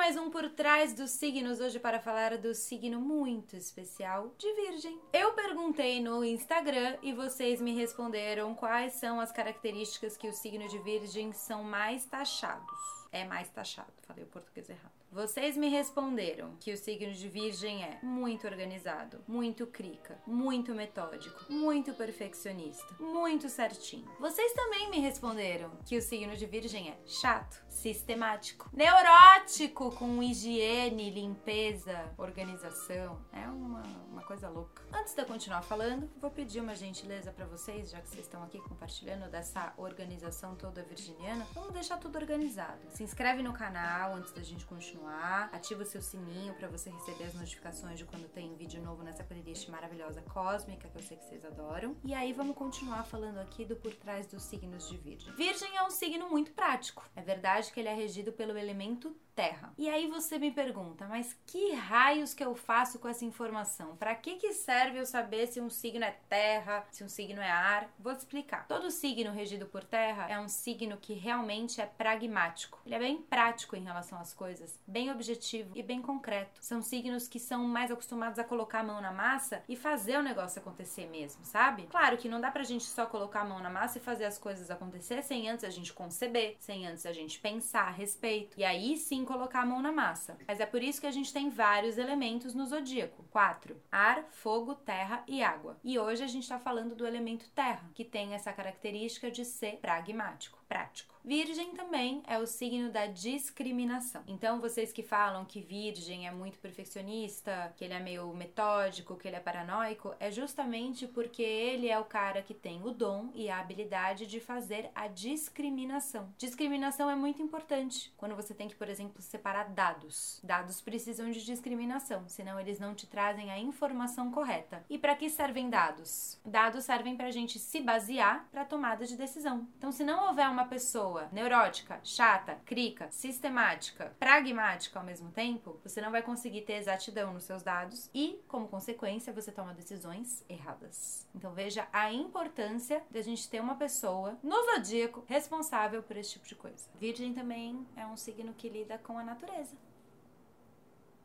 mais um por trás dos signos hoje para falar do signo muito especial de Virgem. Eu perguntei no Instagram e vocês me responderam quais são as características que o signo de Virgem são mais taxados. É mais taxado, falei o português errado. Vocês me responderam que o signo de Virgem é muito organizado, muito crica, muito metódico, muito perfeccionista, muito certinho. Vocês também me responderam que o signo de Virgem é chato, sistemático, neurótico, com higiene, limpeza, organização. É uma, uma coisa louca. Antes de eu continuar falando, vou pedir uma gentileza para vocês, já que vocês estão aqui compartilhando dessa organização toda virginiana. Vamos deixar tudo organizado. Se inscreve no canal antes da gente continuar. Ativa o seu sininho para você receber as notificações de quando tem vídeo novo nessa playlist maravilhosa cósmica que eu sei que vocês adoram. E aí vamos continuar falando aqui do por trás dos signos de Virgem. Virgem é um signo muito prático. É verdade que ele é regido pelo elemento terra. E aí você me pergunta, mas que raios que eu faço com essa informação? Para que que serve eu saber se um signo é terra, se um signo é ar? Vou te explicar. Todo signo regido por terra é um signo que realmente é pragmático. Ele é bem prático em relação às coisas, bem objetivo e bem concreto. São signos que são mais acostumados a colocar a mão na massa e fazer o negócio acontecer mesmo, sabe? Claro que não dá pra gente só colocar a mão na massa e fazer as coisas acontecer sem antes a gente conceber, sem antes a gente pensar a respeito. E aí sim colocar a mão na massa. Mas é por isso que a gente tem vários elementos no zodíaco: quatro: ar, fogo, terra e água. E hoje a gente está falando do elemento terra, que tem essa característica de ser pragmático prático. Virgem também é o signo da discriminação. Então, vocês que falam que Virgem é muito perfeccionista, que ele é meio metódico, que ele é paranoico, é justamente porque ele é o cara que tem o dom e a habilidade de fazer a discriminação. Discriminação é muito importante quando você tem que, por exemplo, separar dados. Dados precisam de discriminação, senão eles não te trazem a informação correta. E para que servem dados? Dados servem para a gente se basear para tomada de decisão. Então, se não houver uma pessoa neurótica, chata, crica, sistemática, pragmática ao mesmo tempo, você não vai conseguir ter exatidão nos seus dados e, como consequência, você toma decisões erradas. Então veja a importância de a gente ter uma pessoa no zodíaco responsável por esse tipo de coisa. Virgem também é um signo que lida com a natureza.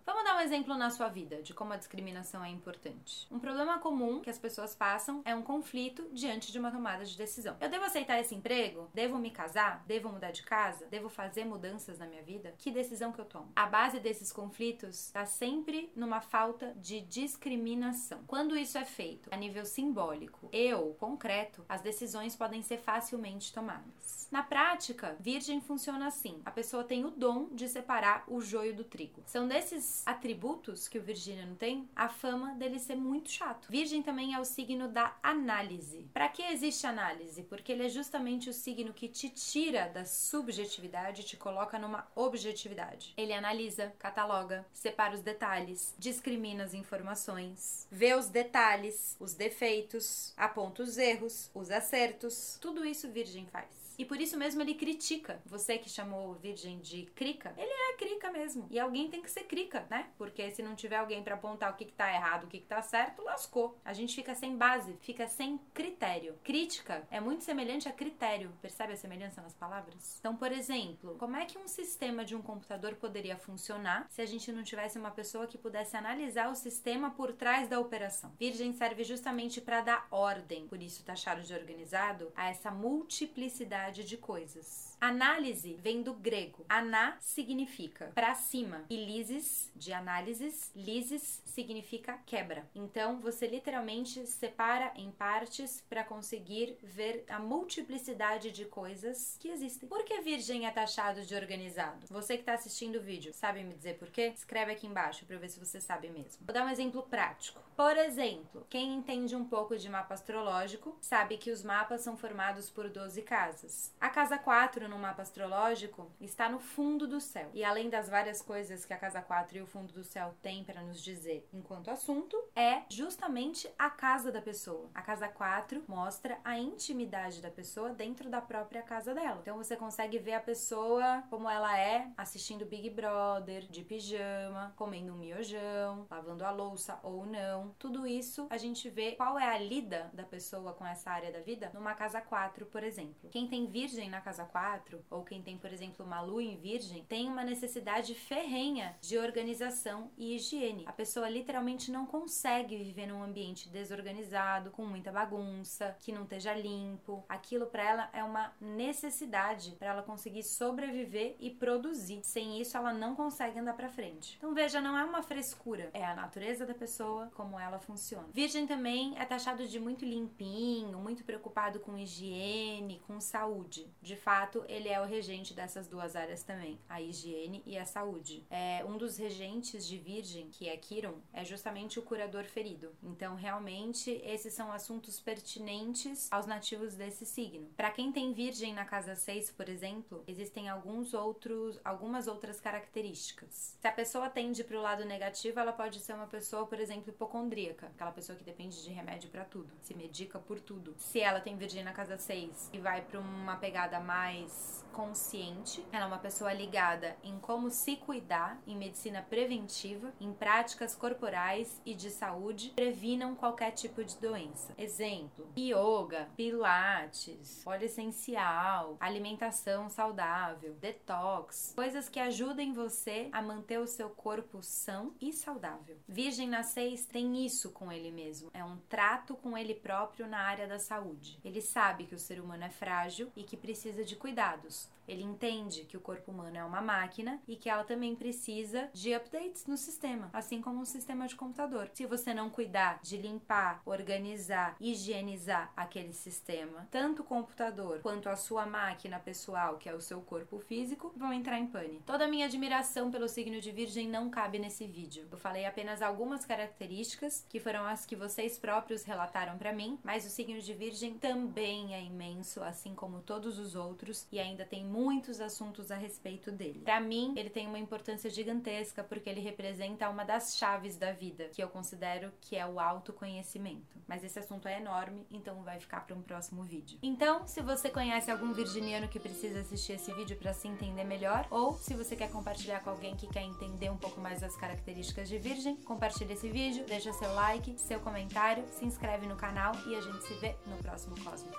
Vamos dar um exemplo na sua vida de como a discriminação é importante. Um problema comum que as pessoas passam é um conflito diante de uma tomada de decisão. Eu devo aceitar esse emprego? Devo me casar? Devo mudar de casa? Devo fazer mudanças na minha vida? Que decisão que eu tomo? A base desses conflitos está sempre numa falta de discriminação. Quando isso é feito a nível simbólico e ou concreto, as decisões podem ser facilmente tomadas. Na prática, Virgem funciona assim: a pessoa tem o dom de separar o joio do trigo. São desses atributos que o virginiano tem, a fama dele ser muito chato. Virgem também é o signo da análise. Para que existe análise? Porque ele é justamente o signo que te tira da subjetividade e te coloca numa objetividade. Ele analisa, cataloga, separa os detalhes, discrimina as informações, vê os detalhes, os defeitos, aponta os erros, os acertos. Tudo isso Virgem faz. E por isso mesmo ele critica. Você que chamou Virgem de crica, ele é crica mesmo. E alguém tem que ser crica, né? Porque se não tiver alguém para apontar o que, que tá errado, o que, que tá certo, lascou. A gente fica sem base, fica sem critério. Crítica é muito semelhante a critério. Percebe a semelhança nas palavras? Então, por exemplo, como é que um sistema de um computador poderia funcionar se a gente não tivesse uma pessoa que pudesse analisar o sistema por trás da operação? Virgem serve justamente para dar ordem, por isso taxado de organizado, a essa multiplicidade de coisas. Análise vem do grego. Aná significa para cima e lises de análises, lises significa quebra. Então você literalmente separa em partes para conseguir ver a multiplicidade de coisas que existem. Por que virgem é taxado de organizado? Você que está assistindo o vídeo, sabe me dizer por quê? Escreve aqui embaixo para ver se você sabe mesmo. Vou dar um exemplo prático. Por exemplo, quem entende um pouco de mapa astrológico sabe que os mapas são formados por 12 casas. A casa 4 no mapa astrológico está no fundo do céu. E além das várias coisas que a casa 4 e o fundo do céu têm para nos dizer enquanto assunto, é justamente a casa da pessoa. A casa 4 mostra a intimidade da pessoa dentro da própria casa dela. Então você consegue ver a pessoa como ela é assistindo Big Brother, de pijama, comendo um miojão, lavando a louça ou não. Tudo isso a gente vê qual é a lida da pessoa com essa área da vida numa casa 4, por exemplo. Quem tem virgem na casa 4 4, ou quem tem, por exemplo, uma lua em virgem, tem uma necessidade ferrenha de organização e higiene. A pessoa literalmente não consegue viver num ambiente desorganizado, com muita bagunça, que não esteja limpo. Aquilo para ela é uma necessidade para ela conseguir sobreviver e produzir. Sem isso, ela não consegue andar para frente. Então veja, não é uma frescura, é a natureza da pessoa, como ela funciona. Virgem também é taxado de muito limpinho, muito preocupado com higiene, com saúde. De fato, ele é o regente dessas duas áreas também, a higiene e a saúde. É um dos regentes de Virgem, que é Quiron, é justamente o curador ferido. Então, realmente, esses são assuntos pertinentes aos nativos desse signo. Para quem tem Virgem na casa 6, por exemplo, existem alguns outros, algumas outras características. Se a pessoa tende para o lado negativo, ela pode ser uma pessoa, por exemplo, hipocondríaca, aquela pessoa que depende de remédio para tudo, se medica por tudo. Se ela tem Virgem na casa 6 e vai para uma pegada mais consciente, ela é uma pessoa ligada em como se cuidar, em medicina preventiva, em práticas corporais e de saúde, previnam qualquer tipo de doença. Exemplo: yoga, pilates, óleo essencial, alimentação saudável, detox, coisas que ajudem você a manter o seu corpo são e saudável. Virgem na 6 tem isso com ele mesmo, é um trato com ele próprio na área da saúde. Ele sabe que o ser humano é frágil e que precisa de cuidados. Ele entende que o corpo humano é uma máquina e que ela também precisa de updates no sistema, assim como um sistema de computador. Se você não cuidar de limpar, organizar, higienizar aquele sistema, tanto o computador quanto a sua máquina pessoal, que é o seu corpo físico, vão entrar em pane. Toda a minha admiração pelo signo de Virgem não cabe nesse vídeo. Eu falei apenas algumas características que foram as que vocês próprios relataram para mim, mas o signo de Virgem também é imenso, assim como todos os outros, e ainda tem muitos assuntos a respeito dele. Para mim, ele tem uma importância gigantesca porque ele representa uma das chaves da vida, que eu considero que é o autoconhecimento. Mas esse assunto é enorme, então vai ficar para um próximo vídeo. Então, se você conhece algum virginiano que precisa assistir esse vídeo para se entender melhor, ou se você quer compartilhar com alguém que quer entender um pouco mais as características de virgem, compartilhe esse vídeo, deixa seu like, seu comentário, se inscreve no canal e a gente se vê no próximo Cósmico.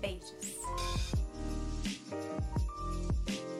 Beijo! Thank you.